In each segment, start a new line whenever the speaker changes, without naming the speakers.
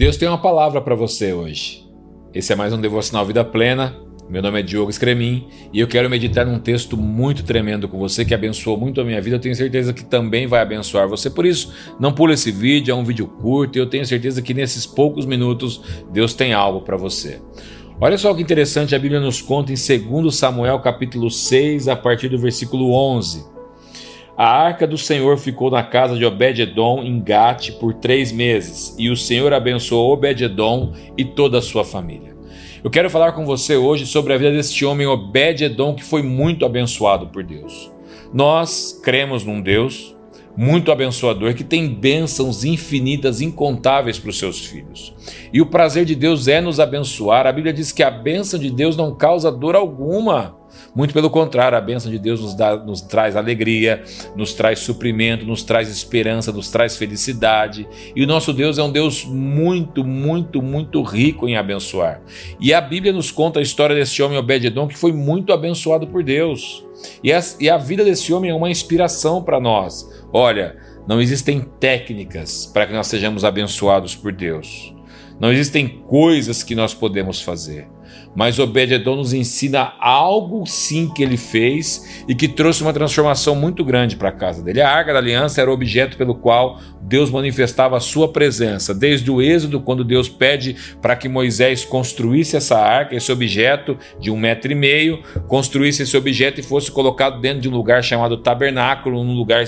Deus tem uma palavra para você hoje. Esse é mais um Devocional Vida Plena. Meu nome é Diogo Scremin e eu quero meditar num texto muito tremendo com você que abençoou muito a minha vida. Eu tenho certeza que também vai abençoar você. Por isso, não pule esse vídeo, é um vídeo curto e eu tenho certeza que nesses poucos minutos Deus tem algo para você. Olha só que interessante, a Bíblia nos conta em 2 Samuel capítulo 6, a partir do versículo 11. A arca do Senhor ficou na casa de Obed-Edom em Gate por três meses, e o Senhor abençoou Obed-Edom e toda a sua família. Eu quero falar com você hoje sobre a vida deste homem Obed-Edom que foi muito abençoado por Deus. Nós cremos num Deus muito abençoador que tem bênçãos infinitas, incontáveis para os seus filhos. E o prazer de Deus é nos abençoar. A Bíblia diz que a bênção de Deus não causa dor alguma. Muito pelo contrário, a bênção de Deus nos, dá, nos traz alegria, nos traz suprimento, nos traz esperança, nos traz felicidade. E o nosso Deus é um Deus muito, muito, muito rico em abençoar. E a Bíblia nos conta a história desse homem Obed-Edom que foi muito abençoado por Deus. E a, e a vida desse homem é uma inspiração para nós. Olha, não existem técnicas para que nós sejamos abençoados por Deus. Não existem coisas que nós podemos fazer. Mas Obed-Edom nos ensina algo sim que ele fez e que trouxe uma transformação muito grande para a casa dele. A Arca da Aliança era o objeto pelo qual Deus manifestava a sua presença. Desde o Êxodo, quando Deus pede para que Moisés construísse essa arca, esse objeto de um metro e meio, construísse esse objeto e fosse colocado dentro de um lugar chamado tabernáculo, um lugar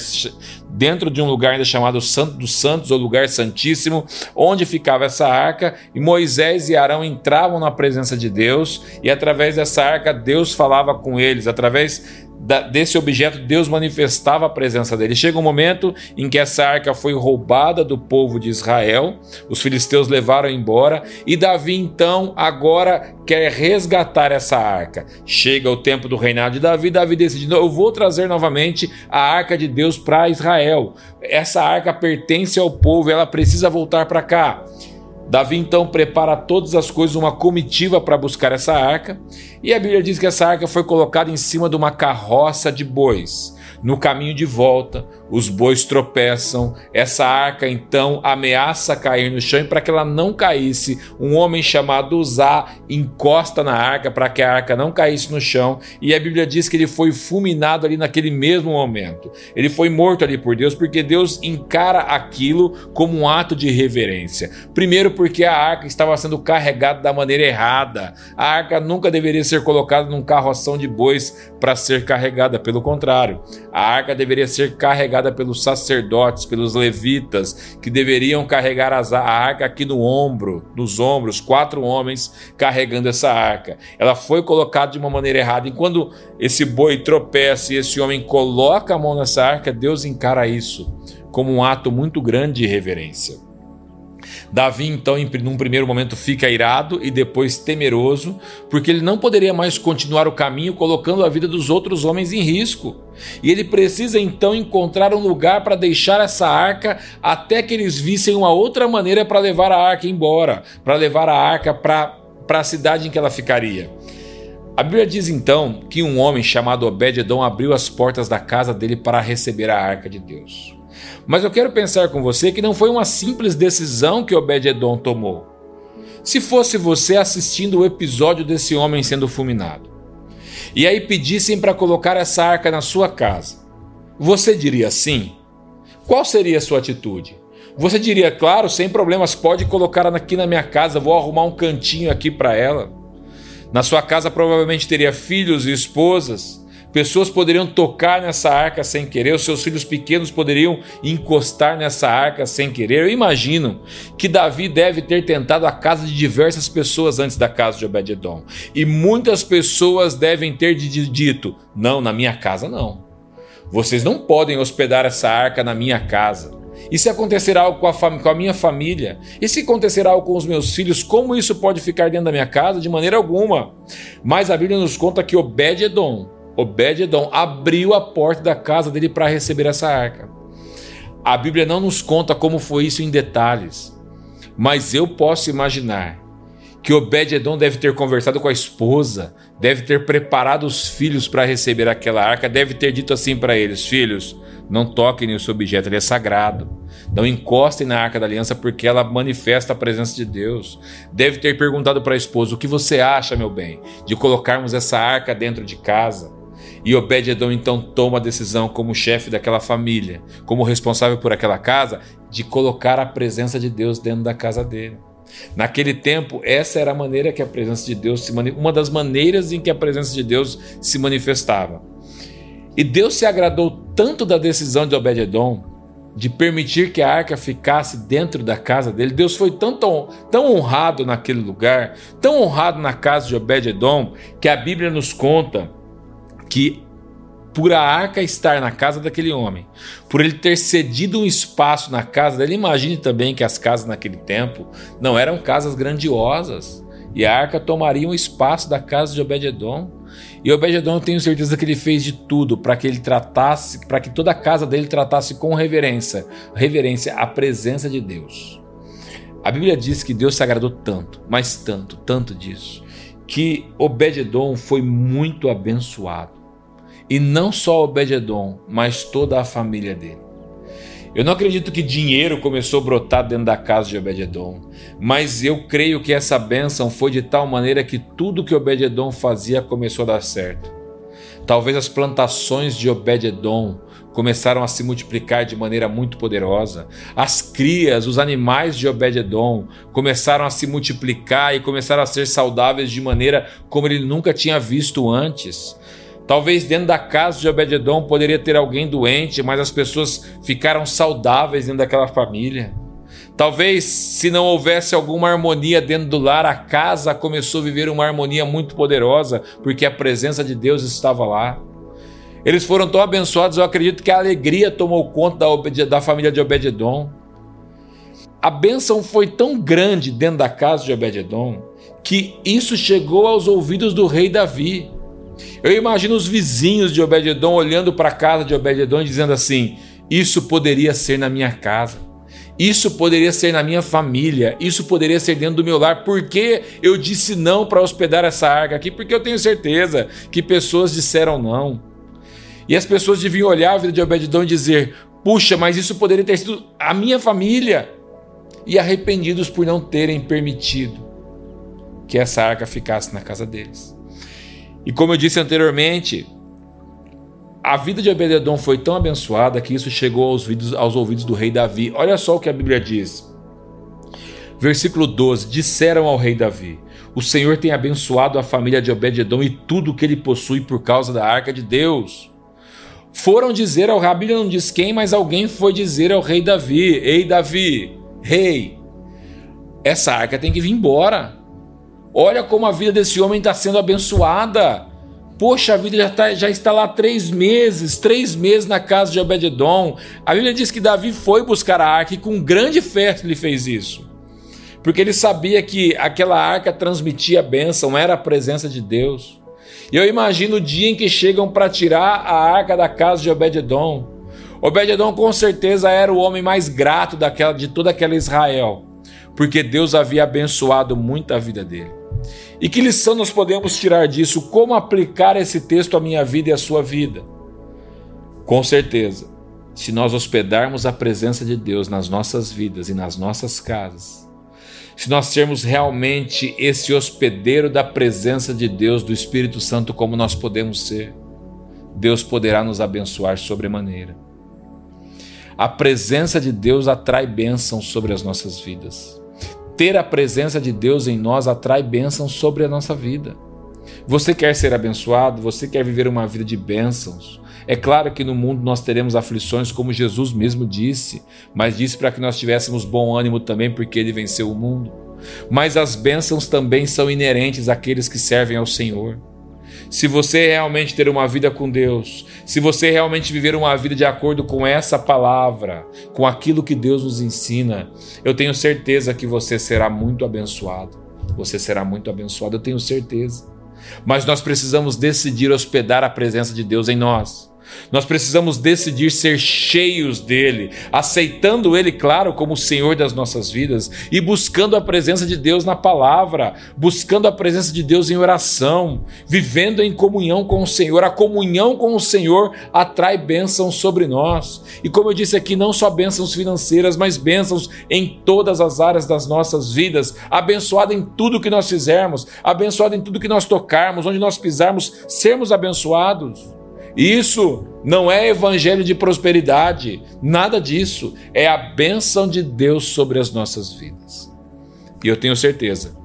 dentro de um lugar ainda chamado Santo dos Santos, ou lugar santíssimo, onde ficava essa arca, e Moisés e Arão entravam na presença de Deus, e através dessa arca Deus falava com eles, através desse objeto, Deus manifestava a presença dele. Chega um momento em que essa arca foi roubada do povo de Israel, os filisteus levaram embora, e Davi então agora quer resgatar essa arca. Chega o tempo do reinado de Davi, Davi decide: eu vou trazer novamente a arca de Deus para Israel. Essa arca pertence ao povo, ela precisa voltar para cá. Davi então prepara todas as coisas, uma comitiva para buscar essa arca, e a Bíblia diz que essa arca foi colocada em cima de uma carroça de bois. No caminho de volta, os bois tropeçam, essa arca então ameaça cair no chão e para que ela não caísse, um homem chamado Uzá encosta na arca para que a arca não caísse no chão e a Bíblia diz que ele foi fulminado ali naquele mesmo momento. Ele foi morto ali por Deus porque Deus encara aquilo como um ato de reverência. Primeiro porque a arca estava sendo carregada da maneira errada. A arca nunca deveria ser colocada num carroção de bois para ser carregada, pelo contrário, a arca deveria ser carregada pelos sacerdotes, pelos levitas, que deveriam carregar a arca aqui no ombro, nos ombros, quatro homens carregando essa arca. Ela foi colocada de uma maneira errada. E quando esse boi tropeça e esse homem coloca a mão nessa arca, Deus encara isso como um ato muito grande de reverência. Davi, então, em num primeiro momento, fica irado e depois temeroso, porque ele não poderia mais continuar o caminho colocando a vida dos outros homens em risco. E ele precisa então encontrar um lugar para deixar essa arca até que eles vissem uma outra maneira para levar a arca embora, para levar a arca para a cidade em que ela ficaria. A Bíblia diz então que um homem chamado Obed-Edom abriu as portas da casa dele para receber a arca de Deus. Mas eu quero pensar com você que não foi uma simples decisão que Obed-Edom tomou. Se fosse você assistindo o episódio desse homem sendo fulminado, e aí pedissem para colocar essa arca na sua casa, você diria sim? Qual seria a sua atitude? Você diria, claro, sem problemas, pode colocar aqui na minha casa, vou arrumar um cantinho aqui para ela. Na sua casa provavelmente teria filhos e esposas. Pessoas poderiam tocar nessa arca sem querer, os seus filhos pequenos poderiam encostar nessa arca sem querer. Eu imagino que Davi deve ter tentado a casa de diversas pessoas antes da casa de Obed-Edom. E muitas pessoas devem ter dito: Não, na minha casa não. Vocês não podem hospedar essa arca na minha casa. E se acontecer algo com a, com a, minha família? E se acontecer algo com os meus filhos, como isso pode ficar dentro da minha casa? De maneira alguma. Mas a Bíblia nos conta que Obed-Edom Obed-Edom abriu a porta da casa dele para receber essa arca. A Bíblia não nos conta como foi isso em detalhes, mas eu posso imaginar que Obed-Edom deve ter conversado com a esposa, deve ter preparado os filhos para receber aquela arca, deve ter dito assim para eles: Filhos, não toquem nesse objeto, ele é sagrado. Não encostem na arca da aliança porque ela manifesta a presença de Deus. Deve ter perguntado para a esposa: O que você acha, meu bem, de colocarmos essa arca dentro de casa? E Obed-Edom então toma a decisão, como chefe daquela família, como responsável por aquela casa, de colocar a presença de Deus dentro da casa dele. Naquele tempo, essa era a maneira que a presença de Deus se uma das maneiras em que a presença de Deus se manifestava. E Deus se agradou tanto da decisão de Obed-Edom de permitir que a arca ficasse dentro da casa dele. Deus foi tão, tão, honrado naquele lugar, tão honrado na casa de Obed-Edom, que a Bíblia nos conta que por a arca estar na casa daquele homem, por ele ter cedido um espaço na casa dele, imagine também que as casas naquele tempo não eram casas grandiosas, e a arca tomaria um espaço da casa de Obed-edom. E Obed-edom, eu tenho certeza que ele fez de tudo para que ele tratasse, para que toda a casa dele tratasse com reverência, reverência à presença de Deus. A Bíblia diz que Deus se agradou tanto, mas tanto, tanto disso, que Obed-edom foi muito abençoado. E não só Obed-Edom, mas toda a família dele. Eu não acredito que dinheiro começou a brotar dentro da casa de Obed-Edom, mas eu creio que essa bênção foi de tal maneira que tudo que Obed-Edom fazia começou a dar certo. Talvez as plantações de Obed-Edom começaram a se multiplicar de maneira muito poderosa. As crias, os animais de Obed-Edom começaram a se multiplicar e começaram a ser saudáveis de maneira como ele nunca tinha visto antes. Talvez dentro da casa de Obededon poderia ter alguém doente, mas as pessoas ficaram saudáveis dentro daquela família. Talvez, se não houvesse alguma harmonia dentro do lar, a casa começou a viver uma harmonia muito poderosa, porque a presença de Deus estava lá. Eles foram tão abençoados, eu acredito que a alegria tomou conta da, da família de Obededon. A bênção foi tão grande dentro da casa de Obededon que isso chegou aos ouvidos do rei Davi. Eu imagino os vizinhos de Obededon olhando para a casa de Obededon e dizendo assim: Isso poderia ser na minha casa. Isso poderia ser na minha família, isso poderia ser dentro do meu lar. Por que eu disse não para hospedar essa arca aqui? Porque eu tenho certeza que pessoas disseram não. E as pessoas deviam olhar a vida de Obededon e dizer: Puxa, mas isso poderia ter sido a minha família. E arrependidos por não terem permitido que essa arca ficasse na casa deles. E como eu disse anteriormente, a vida de Obededon foi tão abençoada que isso chegou aos ouvidos, aos ouvidos do rei Davi. Olha só o que a Bíblia diz. Versículo 12: Disseram ao rei Davi: O Senhor tem abençoado a família de Obededon e tudo o que ele possui por causa da arca de Deus. Foram dizer ao rei, não diz quem, mas alguém foi dizer ao rei Davi: Ei, Davi, rei, essa arca tem que vir embora. Olha como a vida desse homem está sendo abençoada. Poxa, a vida já, tá, já está lá três meses, três meses na casa de Obededon. A Bíblia diz que Davi foi buscar a arca e com grande fé ele fez isso. Porque ele sabia que aquela arca transmitia a bênção, era a presença de Deus. E eu imagino o dia em que chegam para tirar a arca da casa de Obededon. Obededon com certeza era o homem mais grato daquela, de toda aquela Israel, porque Deus havia abençoado muito a vida dele. E que lição nós podemos tirar disso? Como aplicar esse texto à minha vida e à sua vida? Com certeza, se nós hospedarmos a presença de Deus nas nossas vidas e nas nossas casas, se nós sermos realmente esse hospedeiro da presença de Deus, do Espírito Santo, como nós podemos ser, Deus poderá nos abençoar sobremaneira. A presença de Deus atrai bênção sobre as nossas vidas ter a presença de Deus em nós atrai bênçãos sobre a nossa vida. Você quer ser abençoado? Você quer viver uma vida de bênçãos? É claro que no mundo nós teremos aflições, como Jesus mesmo disse, mas disse para que nós tivéssemos bom ânimo também, porque ele venceu o mundo. Mas as bênçãos também são inerentes àqueles que servem ao Senhor se você realmente ter uma vida com Deus, se você realmente viver uma vida de acordo com essa palavra, com aquilo que Deus nos ensina, eu tenho certeza que você será muito abençoado. Você será muito abençoado, eu tenho certeza. Mas nós precisamos decidir hospedar a presença de Deus em nós. Nós precisamos decidir ser cheios dele, aceitando ele, claro, como o Senhor das nossas vidas e buscando a presença de Deus na palavra, buscando a presença de Deus em oração, vivendo em comunhão com o Senhor. A comunhão com o Senhor atrai bênçãos sobre nós. E como eu disse aqui, não só bênçãos financeiras, mas bênçãos em todas as áreas das nossas vidas, abençoado em tudo que nós fizermos, abençoado em tudo que nós tocarmos, onde nós pisarmos, sermos abençoados. Isso não é evangelho de prosperidade, nada disso. É a bênção de Deus sobre as nossas vidas. E eu tenho certeza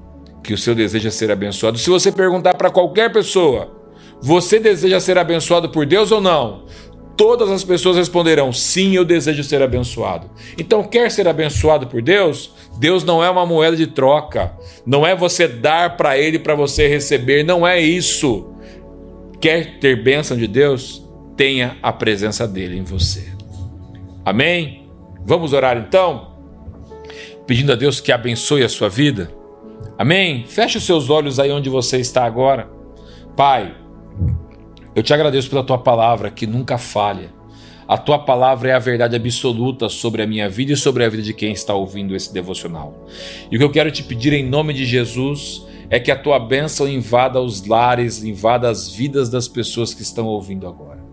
que o seu desejo é ser abençoado. Se você perguntar para qualquer pessoa, você deseja ser abençoado por Deus ou não? Todas as pessoas responderão: sim, eu desejo ser abençoado. Então, quer ser abençoado por Deus? Deus não é uma moeda de troca. Não é você dar para Ele para você receber. Não é isso. Quer ter bênção de Deus? Tenha a presença dele em você. Amém? Vamos orar então? Pedindo a Deus que abençoe a sua vida. Amém? Feche os seus olhos aí onde você está agora. Pai, eu te agradeço pela tua palavra que nunca falha. A tua palavra é a verdade absoluta sobre a minha vida e sobre a vida de quem está ouvindo esse devocional. E o que eu quero te pedir em nome de Jesus é que a tua bênção invada os lares, invada as vidas das pessoas que estão ouvindo agora.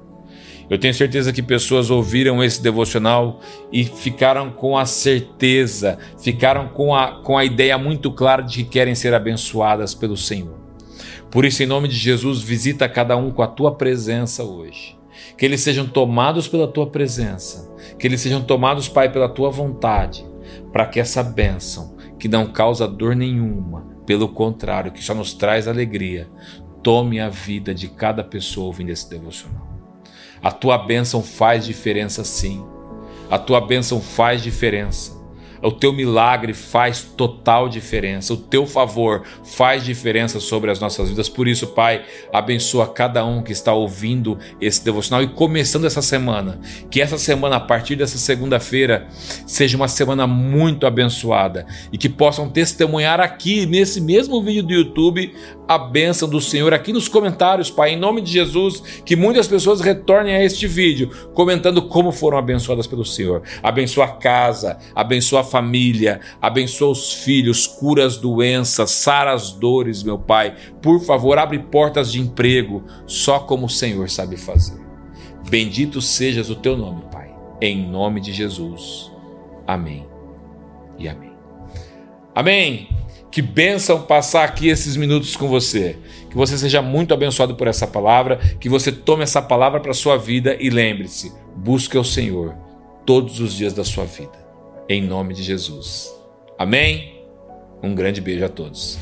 Eu tenho certeza que pessoas ouviram esse devocional e ficaram com a certeza, ficaram com a, com a ideia muito clara de que querem ser abençoadas pelo Senhor. Por isso, em nome de Jesus, visita cada um com a tua presença hoje. Que eles sejam tomados pela tua presença, que eles sejam tomados, Pai, pela tua vontade, para que essa bênção, que não causa dor nenhuma, pelo contrário, que só nos traz alegria, tome a vida de cada pessoa ouvindo esse devocional. A tua bênção faz diferença sim. A tua bênção faz diferença. O teu milagre faz total diferença. O teu favor faz diferença sobre as nossas vidas. Por isso, Pai, abençoa cada um que está ouvindo esse devocional e começando essa semana. Que essa semana, a partir dessa segunda-feira, seja uma semana muito abençoada e que possam testemunhar aqui, nesse mesmo vídeo do YouTube, a bênção do Senhor aqui nos comentários, Pai, em nome de Jesus, que muitas pessoas retornem a este vídeo comentando como foram abençoadas pelo Senhor. Abençoa a casa, abençoa a família, abençoa os filhos, cura as doenças, sara as dores, meu Pai. Por favor, abre portas de emprego, só como o Senhor sabe fazer. Bendito sejas o teu nome, Pai. Em nome de Jesus. Amém. E amém. Amém. Que bênção passar aqui esses minutos com você. Que você seja muito abençoado por essa palavra, que você tome essa palavra para a sua vida e lembre-se: busque o Senhor todos os dias da sua vida em nome de Jesus. Amém? Um grande beijo a todos.